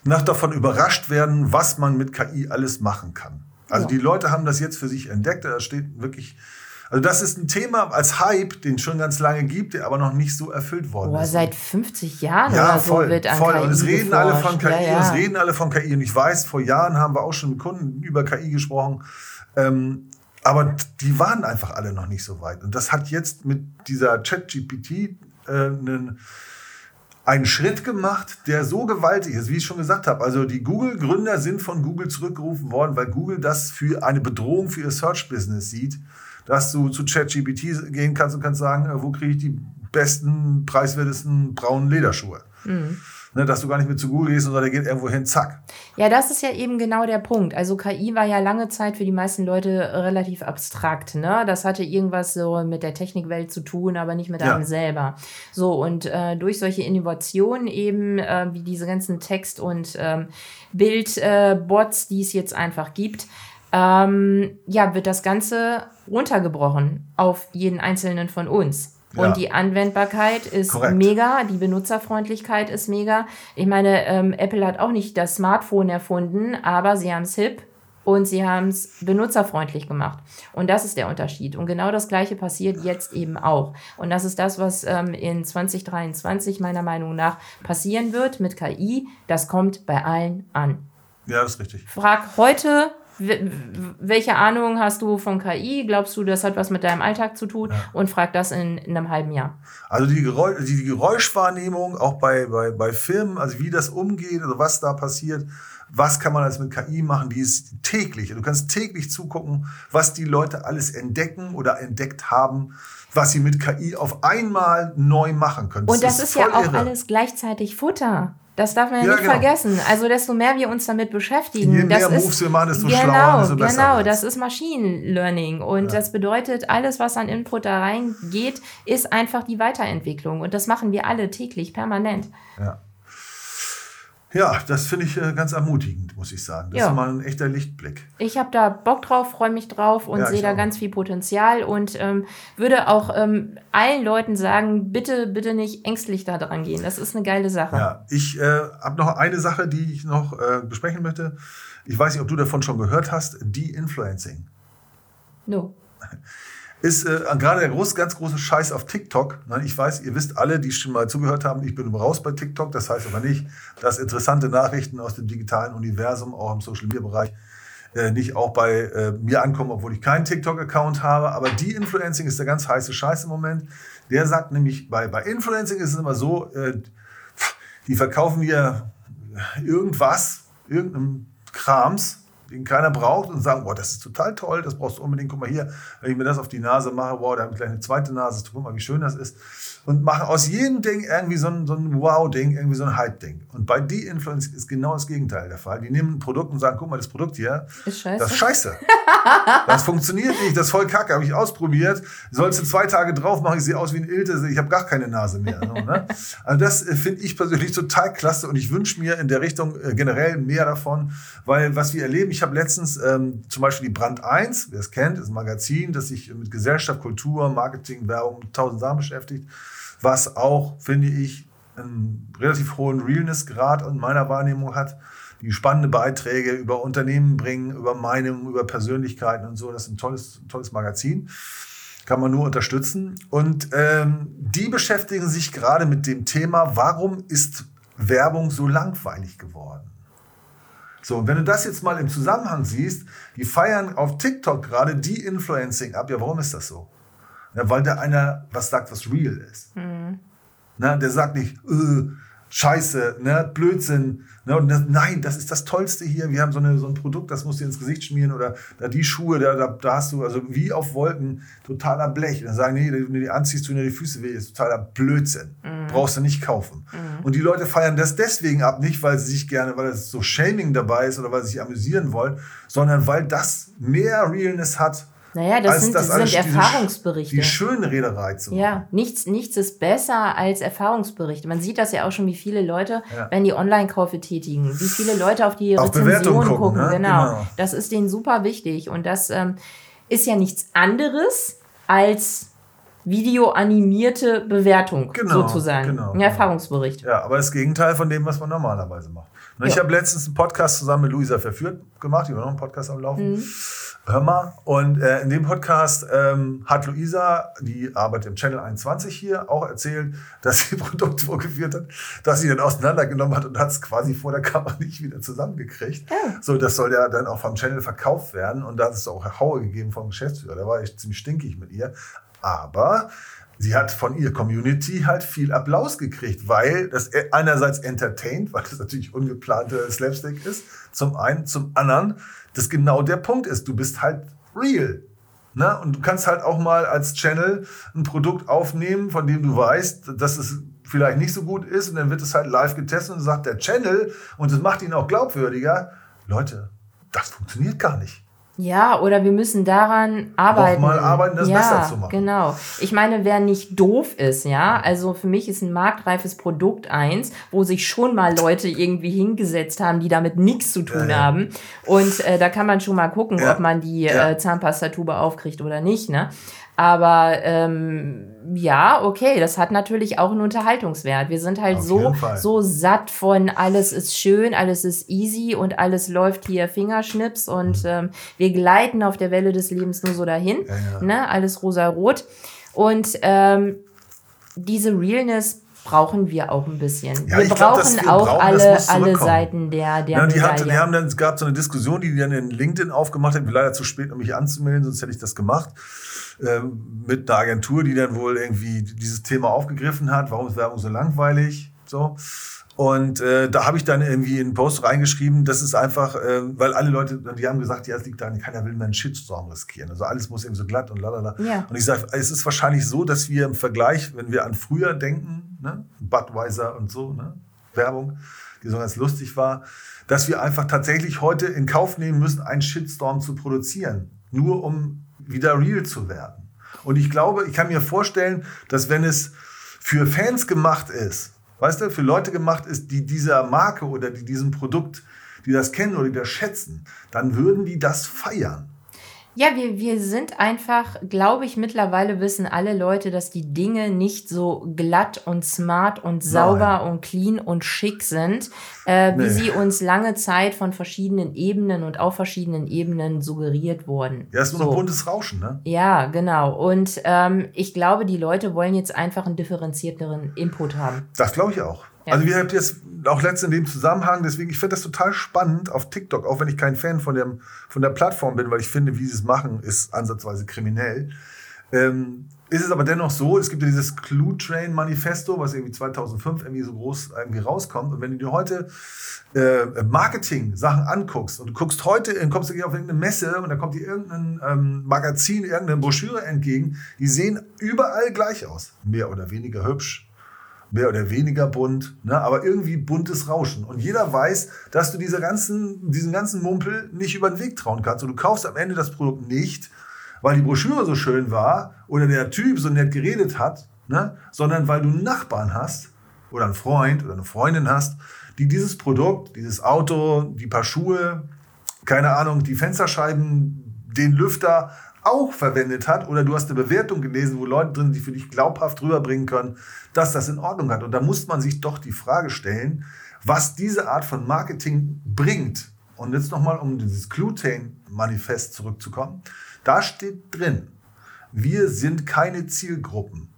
nach davon überrascht werden, was man mit KI alles machen kann. Also ja. die Leute haben das jetzt für sich entdeckt. Da steht wirklich, also das ist ein Thema als Hype, den es schon ganz lange gibt, der aber noch nicht so erfüllt worden Boah, ist. Seit 50 Jahren ja, oder so voll, wird an voll. KI Und es reden geforscht. alle von KI, ja, ja. es reden alle von KI. Und ich weiß, vor Jahren haben wir auch schon mit Kunden über KI gesprochen. Ähm, aber die waren einfach alle noch nicht so weit. Und das hat jetzt mit dieser ChatGPT äh, einen einen Schritt gemacht, der so gewaltig ist, wie ich schon gesagt habe. Also die Google-Gründer sind von Google zurückgerufen worden, weil Google das für eine Bedrohung für ihr Search-Business sieht, dass du zu ChatGPT gehen kannst und kannst sagen, äh, wo kriege ich die besten, preiswertesten braunen Lederschuhe. Mhm ne, dass du gar nicht mehr zu Google gehst, sondern der geht irgendwo hin, zack. Ja, das ist ja eben genau der Punkt. Also KI war ja lange Zeit für die meisten Leute relativ abstrakt. Ne? Das hatte irgendwas so mit der Technikwelt zu tun, aber nicht mit ja. einem selber. So, und äh, durch solche Innovationen eben, äh, wie diese ganzen Text- und ähm, Bildbots, äh, die es jetzt einfach gibt, ähm, ja, wird das Ganze runtergebrochen auf jeden einzelnen von uns. Und ja. die Anwendbarkeit ist Korrekt. mega, die Benutzerfreundlichkeit ist mega. Ich meine, ähm, Apple hat auch nicht das Smartphone erfunden, aber sie haben es hip und sie haben es benutzerfreundlich gemacht. Und das ist der Unterschied. Und genau das Gleiche passiert jetzt eben auch. Und das ist das, was ähm, in 2023 meiner Meinung nach passieren wird mit KI. Das kommt bei allen an. Ja, das ist richtig. Frag heute welche Ahnung hast du von KI? Glaubst du, das hat was mit deinem Alltag zu tun? Ja. Und frag das in, in einem halben Jahr. Also die, Geräusch, die Geräuschwahrnehmung, auch bei, bei, bei Filmen, also wie das umgeht, also was da passiert, was kann man alles mit KI machen, die ist täglich. Du kannst täglich zugucken, was die Leute alles entdecken oder entdeckt haben, was sie mit KI auf einmal neu machen können. Das Und das ist, ist ja auch irre. alles gleichzeitig Futter. Das darf man ja, ja nicht genau. vergessen. Also desto mehr wir uns damit beschäftigen, Je mehr das Moves wir machen, desto genau, schlauer, desto besser. Genau, das ist Machine Learning und ja. das bedeutet, alles, was an Input da reingeht, ist einfach die Weiterentwicklung und das machen wir alle täglich, permanent. Ja. Ja, das finde ich äh, ganz ermutigend, muss ich sagen. Das ja. ist mal ein echter Lichtblick. Ich habe da Bock drauf, freue mich drauf und ja, sehe da auch. ganz viel Potenzial und ähm, würde auch ähm, allen Leuten sagen, bitte, bitte nicht ängstlich da dran gehen. Das ist eine geile Sache. Ja, ich äh, habe noch eine Sache, die ich noch äh, besprechen möchte. Ich weiß nicht, ob du davon schon gehört hast. De-Influencing. No. ist äh, gerade der groß, ganz große Scheiß auf TikTok. Ne? Ich weiß, ihr wisst alle, die schon mal zugehört haben, ich bin raus bei TikTok. Das heißt aber nicht, dass interessante Nachrichten aus dem digitalen Universum, auch im Social Media Bereich, äh, nicht auch bei äh, mir ankommen, obwohl ich keinen TikTok-Account habe. Aber die Influencing ist der ganz heiße Scheiß im Moment. Der sagt nämlich, bei, bei Influencing ist es immer so, äh, die verkaufen dir irgendwas, irgendeinem Krams, den keiner braucht und sagen, boah, das ist total toll, das brauchst du unbedingt, guck mal hier, wenn ich mir das auf die Nase mache, wow, da habe ich gleich eine zweite Nase, guck mal, wie schön das ist. Und machen aus jedem Ding irgendwie so ein, so ein Wow-Ding, irgendwie so ein Hype-Ding. Und bei De-Influence ist genau das Gegenteil der Fall. Die nehmen ein Produkt und sagen, guck mal, das Produkt hier, ist scheiße. das ist scheiße. das funktioniert nicht, das ist voll kacke, habe ich ausprobiert. Sollst du zwei Tage drauf machen, ich sehe aus wie ein Ilte, ich habe gar keine Nase mehr. ne? Also das äh, finde ich persönlich total klasse und ich wünsche mir in der Richtung äh, generell mehr davon, weil was wir erleben, ich habe letztens ähm, zum Beispiel die Brand 1, wer es kennt, ist ein Magazin, das sich mit Gesellschaft, Kultur, Marketing, Werbung, tausend Sachen beschäftigt, was auch, finde ich, einen relativ hohen Realness-Grad in meiner Wahrnehmung hat, die spannende Beiträge über Unternehmen bringen, über Meinungen, über Persönlichkeiten und so. Das ist ein tolles, tolles Magazin. Kann man nur unterstützen. Und ähm, die beschäftigen sich gerade mit dem Thema, warum ist Werbung so langweilig geworden? So, und wenn du das jetzt mal im Zusammenhang siehst, die feiern auf TikTok gerade die Influencing ab. Ja, warum ist das so? Ja, weil da einer was sagt, was real ist. Mhm. Na, der sagt nicht, äh, Scheiße, ne, Blödsinn. Ne, und das, nein, das ist das Tollste hier. Wir haben so, eine, so ein Produkt, das musst du ins Gesicht schmieren oder da die Schuhe, da, da, da hast du, also wie auf Wolken, totaler Blech. Und dann sagen, nee, wenn du die anziehst, tun dir die Füße weh, ist totaler Blödsinn. Mhm. Brauchst du nicht kaufen. Mhm. Und die Leute feiern das deswegen ab, nicht weil sie sich gerne, weil es so Shaming dabei ist oder weil sie sich amüsieren wollen, sondern weil das mehr Realness hat naja, das sind, das sind Erfahrungsberichte. Die schöne Rederei zu machen. Ja, nichts, nichts ist besser als Erfahrungsberichte. Man sieht das ja auch schon, wie viele Leute, ja. wenn die Online-Käufe tätigen, wie viele Leute auf die auf Rezensionen gucken. gucken. Ne? Genau. genau. Das ist denen super wichtig. Und das ähm, ist ja nichts anderes als videoanimierte Bewertung genau, sozusagen. Genau, ein Erfahrungsbericht. Ja, aber das Gegenteil von dem, was man normalerweise macht. Und ich habe letztens einen Podcast zusammen mit Luisa Verführt gemacht, die war noch einen Podcast am Laufen. Mhm. Hör mal. Und äh, in dem Podcast ähm, hat Luisa, die arbeitet im Channel 21 hier, auch erzählt, dass sie Produkte vorgeführt hat, dass sie dann auseinandergenommen hat und hat es quasi vor der Kamera nicht wieder zusammengekriegt. Ja. So, das soll ja dann auch vom Channel verkauft werden. Und da hat es auch Haue gegeben vom Geschäftsführer. Da war ich ziemlich stinkig mit ihr. Aber sie hat von ihrer Community halt viel Applaus gekriegt, weil das e-, einerseits entertaint, weil das natürlich ungeplante Slapstick ist, zum einen, zum anderen das genau der Punkt ist. Du bist halt real. Ne? Und du kannst halt auch mal als Channel ein Produkt aufnehmen, von dem du weißt, dass es vielleicht nicht so gut ist und dann wird es halt live getestet und sagt der Channel und das macht ihn auch glaubwürdiger. Leute, das funktioniert gar nicht. Ja, oder wir müssen daran arbeiten. Noch mal arbeiten, das ja, besser zu machen. Genau. Ich meine, wer nicht doof ist, ja, also für mich ist ein marktreifes Produkt eins, wo sich schon mal Leute irgendwie hingesetzt haben, die damit nichts zu tun ja, haben. Und äh, da kann man schon mal gucken, ja. ob man die äh, Zahnpastatube aufkriegt oder nicht, ne? Aber ähm, ja, okay, das hat natürlich auch einen Unterhaltungswert. Wir sind halt so, so satt von alles ist schön, alles ist easy und alles läuft hier Fingerschnips und mhm. ähm, wir gleiten auf der Welle des Lebens nur so dahin. Ja, ja. Ne? Alles rosa-rot. Und ähm, diese Realness brauchen wir auch ein bisschen. Ja, wir brauchen glaub, wir auch brauchen, alle, alle Seiten der, der ja, die, hatte, die haben dann, es gab so eine Diskussion, die die dann in LinkedIn aufgemacht haben. Ich bin leider zu spät, um mich anzumelden, sonst hätte ich das gemacht. Ähm, mit einer Agentur, die dann wohl irgendwie dieses Thema aufgegriffen hat. Warum ist Werbung so langweilig? So. Und äh, da habe ich dann irgendwie in einen Post reingeschrieben, das ist einfach, äh, weil alle Leute, die haben gesagt, ja, es liegt daran, keiner will mehr einen Shitstorm riskieren. Also alles muss eben so glatt und lalala. Ja. Und ich sage, es ist wahrscheinlich so, dass wir im Vergleich, wenn wir an früher denken, ne, Budweiser und so, ne, Werbung, die so ganz lustig war, dass wir einfach tatsächlich heute in Kauf nehmen müssen, einen Shitstorm zu produzieren. Nur um wieder real zu werden. Und ich glaube, ich kann mir vorstellen, dass wenn es für Fans gemacht ist, weißt du, für Leute gemacht ist, die dieser Marke oder die diesem Produkt, die das kennen oder die das schätzen, dann würden die das feiern. Ja, wir, wir sind einfach, glaube ich, mittlerweile wissen alle Leute, dass die Dinge nicht so glatt und smart und sauber Nein. und clean und schick sind, äh, nee. wie sie uns lange Zeit von verschiedenen Ebenen und auf verschiedenen Ebenen suggeriert wurden. Ja, ist nur so. ein buntes Rauschen, ne? Ja, genau. Und ähm, ich glaube, die Leute wollen jetzt einfach einen differenzierteren Input haben. Das glaube ich auch. Also wir haben jetzt auch letztens in dem Zusammenhang, deswegen, ich finde das total spannend auf TikTok, auch wenn ich kein Fan von, dem, von der Plattform bin, weil ich finde, wie sie es machen, ist ansatzweise kriminell. Ähm, ist es aber dennoch so, es gibt ja dieses Clue Train Manifesto, was irgendwie 2005 irgendwie so groß irgendwie rauskommt. Und wenn du dir heute äh, Marketing-Sachen anguckst und du guckst heute, kommst du auf irgendeine Messe und da kommt dir irgendein ähm, Magazin, irgendeine Broschüre entgegen, die sehen überall gleich aus. Mehr oder weniger hübsch, mehr oder weniger bunt, ne? aber irgendwie buntes Rauschen. Und jeder weiß, dass du diese ganzen, diesen ganzen Mumpel nicht über den Weg trauen kannst. Und du kaufst am Ende das Produkt nicht, weil die Broschüre so schön war oder der Typ so nett geredet hat, ne? sondern weil du einen Nachbarn hast oder einen Freund oder eine Freundin hast, die dieses Produkt, dieses Auto, die paar Schuhe, keine Ahnung, die Fensterscheiben, den Lüfter auch verwendet hat oder du hast eine Bewertung gelesen, wo Leute drin, die für dich glaubhaft rüberbringen können, dass das in Ordnung hat. Und da muss man sich doch die Frage stellen, was diese Art von Marketing bringt. Und jetzt nochmal, um dieses Clutain-Manifest zurückzukommen. Da steht drin, wir sind keine Zielgruppen.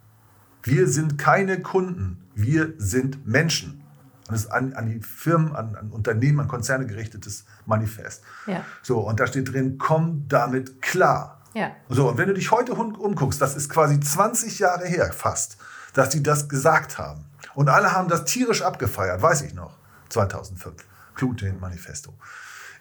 Wir sind keine Kunden. Wir sind Menschen. Und es ist an, an die Firmen, an, an, Unternehmen, an Konzerne gerichtetes Manifest. Ja. So, und da steht drin, komm damit klar. Ja. So, und wenn du dich heute umguckst, das ist quasi 20 Jahre her fast, dass die das gesagt haben. Und alle haben das tierisch abgefeiert, weiß ich noch, 2005. Cluten Manifesto.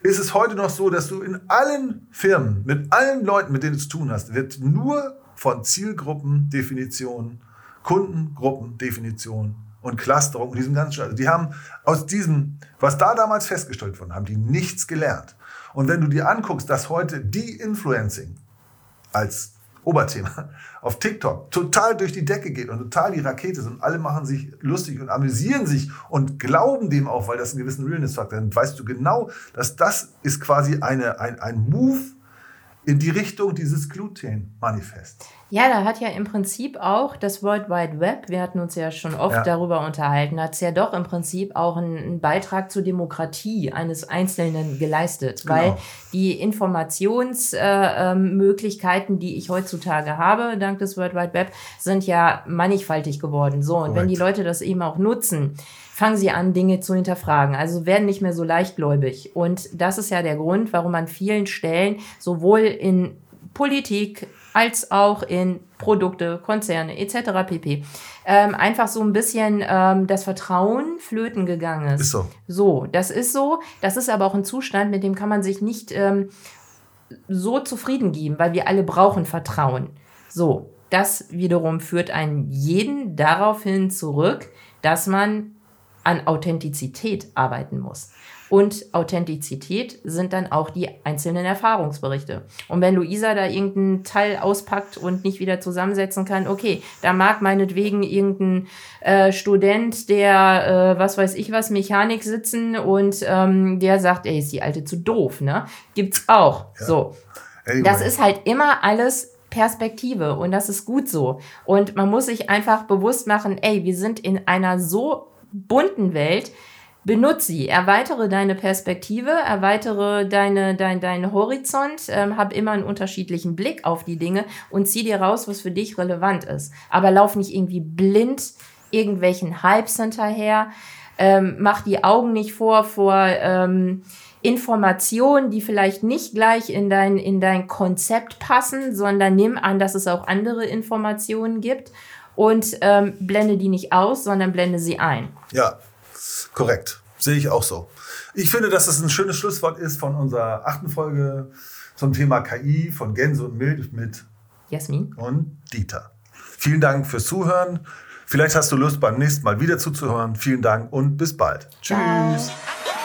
Ist es heute noch so, dass du in allen Firmen, mit allen Leuten, mit denen du zu tun hast, wird nur von Zielgruppendefinitionen, Kundengruppendefinitionen und Clusterung und diesem ganzen also Die haben aus diesem, was da damals festgestellt wurde, haben die nichts gelernt. Und wenn du dir anguckst, dass heute die Influencing als Oberthema auf TikTok total durch die Decke geht und total die Rakete ist und alle machen sich lustig und amüsieren sich und glauben dem auch, weil das einen gewissen Realness-Faktor hat, dann weißt du genau, dass das ist quasi eine, ein, ein Move in die Richtung dieses Gluten-Manifest. Ja, da hat ja im Prinzip auch das World Wide Web, wir hatten uns ja schon oft ja. darüber unterhalten, hat es ja doch im Prinzip auch einen, einen, Beitrag zur Demokratie eines Einzelnen geleistet, genau. weil die Informationsmöglichkeiten, äh, ähm, die ich heutzutage habe, dank des World Wide Web, sind ja mannigfaltig geworden. So, und Correct. wenn die Leute das eben auch nutzen, fangen sie an, Dinge zu hinterfragen. Also werden nicht mehr so leichtgläubig. Und das ist ja der Grund, warum an vielen Stellen sowohl in Politik, als auch in Produkte, Konzerne etc. pp. Ähm, einfach so ein bisschen ähm, das Vertrauen flöten gegangen ist. Ist so. So, das ist so. Das ist aber auch ein Zustand, mit dem kann man sich nicht ähm, so zufrieden geben, weil wir alle brauchen Vertrauen. So, das wiederum führt einen jeden daraufhin zurück, dass man an Authentizität arbeiten muss. Und Authentizität sind dann auch die einzelnen Erfahrungsberichte. Und wenn Luisa da irgendeinen Teil auspackt und nicht wieder zusammensetzen kann, okay, da mag meinetwegen irgendein äh, Student, der, äh, was weiß ich was, Mechanik sitzen und ähm, der sagt, ey, ist die Alte zu doof, ne? Gibt's auch. Ja. So. Anyway. Das ist halt immer alles Perspektive und das ist gut so. Und man muss sich einfach bewusst machen, ey, wir sind in einer so bunten Welt, benutze sie, erweitere deine Perspektive, erweitere deine, dein, deinen Horizont, ähm, hab immer einen unterschiedlichen Blick auf die Dinge und zieh dir raus, was für dich relevant ist. Aber lauf nicht irgendwie blind irgendwelchen Hypes hinterher, ähm, mach die Augen nicht vor vor ähm, Informationen, die vielleicht nicht gleich in dein, in dein Konzept passen, sondern nimm an, dass es auch andere Informationen gibt und ähm, blende die nicht aus, sondern blende sie ein. Ja, Korrekt. Sehe ich auch so. Ich finde, dass das ein schönes Schlusswort ist von unserer achten Folge zum Thema KI von Gänse und Milch mit Jasmin und Dieter. Vielen Dank fürs Zuhören. Vielleicht hast du Lust, beim nächsten Mal wieder zuzuhören. Vielen Dank und bis bald. Tschüss. Ciao.